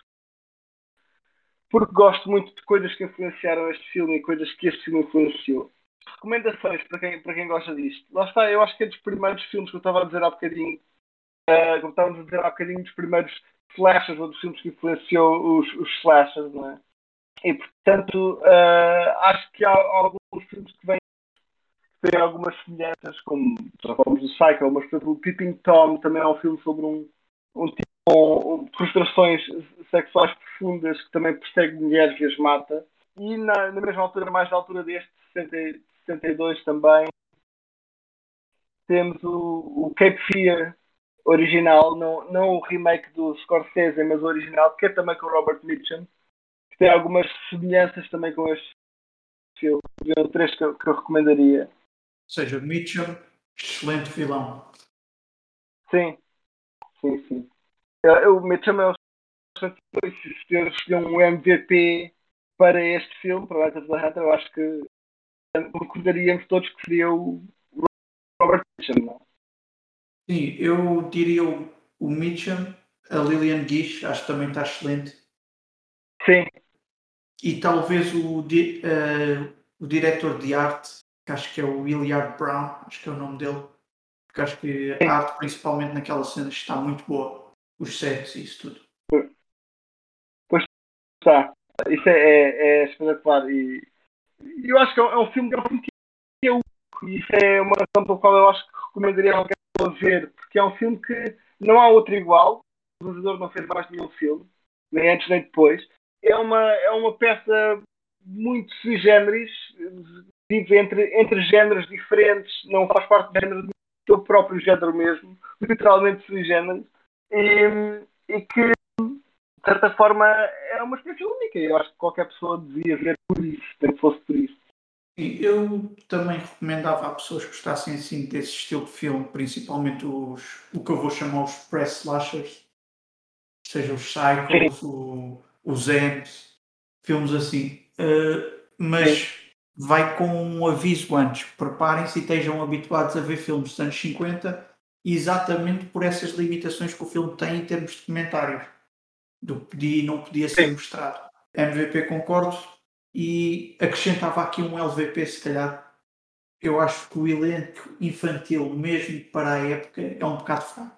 Porque gosto muito de coisas que influenciaram este filme e coisas que este filme influenciou. Recomendações para quem, para quem gosta disto. Lá está, eu acho que é dos primeiros filmes que eu estava a dizer há bocadinho, uh, como estávamos a dizer há bocadinho, dos primeiros slashers ou dos filmes que influenciou os, os não é? E portanto, uh, acho que há alguns filmes que vêm têm algumas semelhanças, como já falamos do Cycle, mas por exemplo, o Peeping Tom também é um filme sobre um, um tipo com frustrações sexuais profundas que também persegue mulheres e as mata. E na, na mesma altura, mais da altura deste, 60, 62 também, temos o, o Cape Fear original, não, não o remake do Scorsese, mas o original, que é também com o Robert Mitchum, que tem algumas semelhanças também com este filme. Três que, que eu recomendaria. Ou seja, Mitchum, excelente vilão. Sim, sim, sim. O Mitchum é o se um MVP para este filme, para o Night of the Hunter, eu acho que recordaríamos todos que seria o Robert Mitchum, não? Sim, eu diria o, o Mitchum, a Lillian Gish, acho que também está excelente. Sim. E talvez o, di, uh, o diretor de arte, que acho que é o Williard Brown, acho que é o nome dele, porque acho que a arte, principalmente naquela cena, está muito boa. Os sets e isso tudo. Pois está. Isso é, é, é espetacular. E eu acho que é um, é filme que é um filme que eu. Isso é uma razão pela qual eu acho que recomendaria alguém a ver, porque é um filme que não há outro igual. O realizador não fez mais nenhum filme, nem antes nem depois. É uma, é uma peça muito sui generis, vive entre, entre géneros diferentes, não faz parte do género do seu próprio género mesmo, literalmente sui generis, e, e que, de certa forma, é uma experiência única. Eu acho que qualquer pessoa devia ver por isso, se fosse por isso. Eu também recomendava a pessoas que gostassem assim desse estilo de filme, principalmente os, o que eu vou chamar os press slashers, seja os Cycles, o, os M's, filmes assim. Uh, mas Sim. Vai com um aviso antes. Preparem-se e estejam habituados a ver filmes dos anos 50 exatamente por essas limitações que o filme tem em termos de comentários. Do podia e não podia ser Sim. mostrado. MVP concordo, e acrescentava aqui um LVP, se calhar. Eu acho que o elenco infantil, mesmo para a época, é um bocado fraco.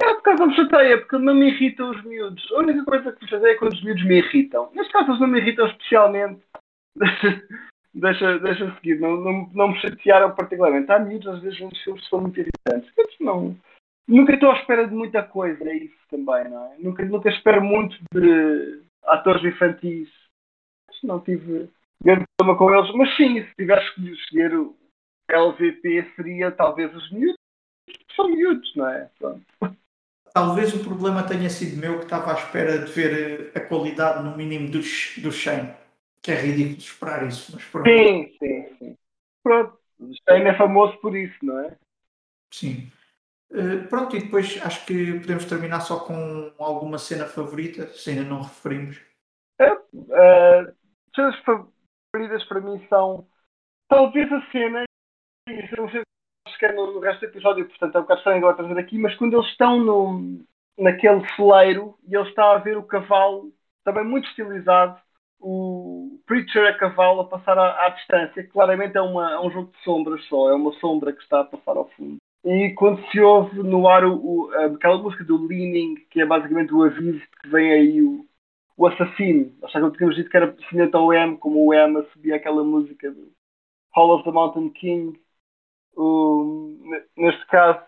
É por causa do a época, não me irritam os miúdos. A única coisa que fazer é quando os miúdos me irritam. Neste caso, eles não me irritam especialmente. deixa, deixa seguir, não, não, não me chatearam particularmente. Há miúdos, às vezes, uns filmes são muito irritantes. Não, nunca estou à espera de muita coisa, é isso também, não é? Nunca, nunca espero muito de atores infantis não tive grande problema com eles. Mas sim, se tivesse que escolher o LVP, seria talvez os miúdos. São miúdos, não é? Pronto. Talvez o problema tenha sido meu que estava à espera de ver a qualidade no mínimo dos, do Shane. Que é ridículo esperar isso, mas pronto. Sim, sim, sim. Pronto. Shane é famoso por isso, não é? Sim. Uh, pronto, e depois acho que podemos terminar só com alguma cena favorita, se ainda não referimos. Uh, cenas favoritas para mim são talvez a cena, e não sei se é no, resto do episódio, portanto é um bocado estranho agora trazer aqui, mas quando eles estão no, naquele celeiro e ele está a ver o cavalo, também muito estilizado, o Preacher a cavalo a passar à, à distância, claramente é, uma, é um jogo de sombras só, é uma sombra que está a passar ao fundo. E quando se ouve no ar o, o, aquela música do Leaning, que é basicamente o aviso que vem aí o, o assassino. Acho que tínhamos dito que era semelhante ao M, como o M subia aquela música do Hall of the Mountain King. O, neste caso,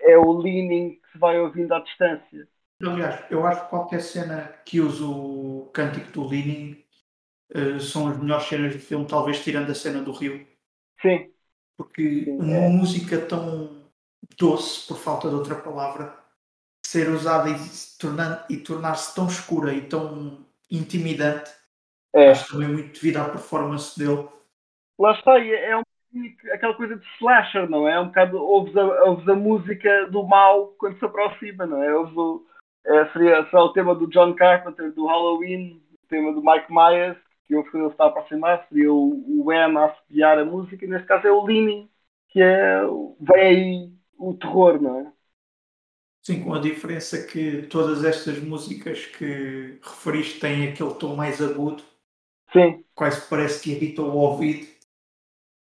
é o leaning que se vai ouvindo à distância. Aliás, eu acho que qualquer cena que use o cântico do leaning uh, são as melhores cenas do filme, talvez tirando a cena do rio. Sim. Porque Sim, uma é. música tão doce, por falta de outra palavra, ser usada e, tornar, e tornar-se tão escura e tão intimidante. É. Acho também muito devido à performance dele. Lá está, é, é um, aquela coisa de slasher, não é? É um bocado, ouves a, ouves a música do mal quando se aproxima, não é? Ouves o, é, seria, seria o tema do John Carpenter, do Halloween, o tema do Mike Myers, que o filme está a aproximar, seria o, o M a assobiar a música, e neste caso é o Leaning, que é, vem aí o terror, não é? Sim, com a diferença que todas estas músicas que referiste têm aquele tom mais agudo, Sim, quase parece que irrita o ouvido,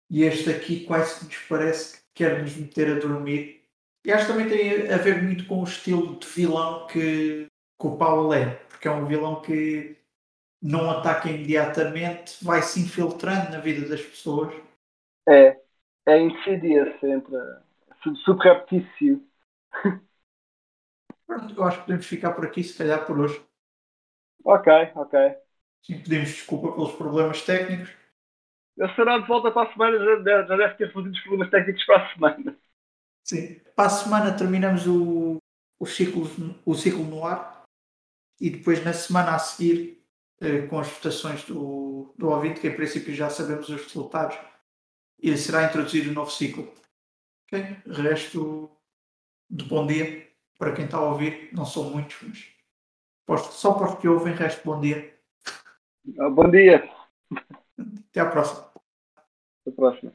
e este aqui quase que nos parece que quer nos meter a dormir. E acho que também tem a ver muito com o estilo de vilão que, que o Paulo é, porque é um vilão que não ataca imediatamente, vai se infiltrando na vida das pessoas. é. É insidious sempre. Su- Subreptício. Pronto, eu acho que podemos ficar por aqui, se calhar por hoje. Ok, ok. Sim, pedimos desculpa pelos problemas técnicos. Eu será de volta para a semana, já deve, já deve ter resolvido os problemas técnicos para a semana. Sim. Para a semana terminamos o, o, ciclo, o ciclo no ar e depois na semana a seguir, com as votações do, do ouvinte, que em princípio já sabemos os resultados, e será introduzido o novo ciclo. Ok? Resto de bom dia para quem está a ouvir. Não são muitos, mas posto- só para os que ouvem, resto de bom dia. Ah, Bom dia. Até à próxima. Até a próxima.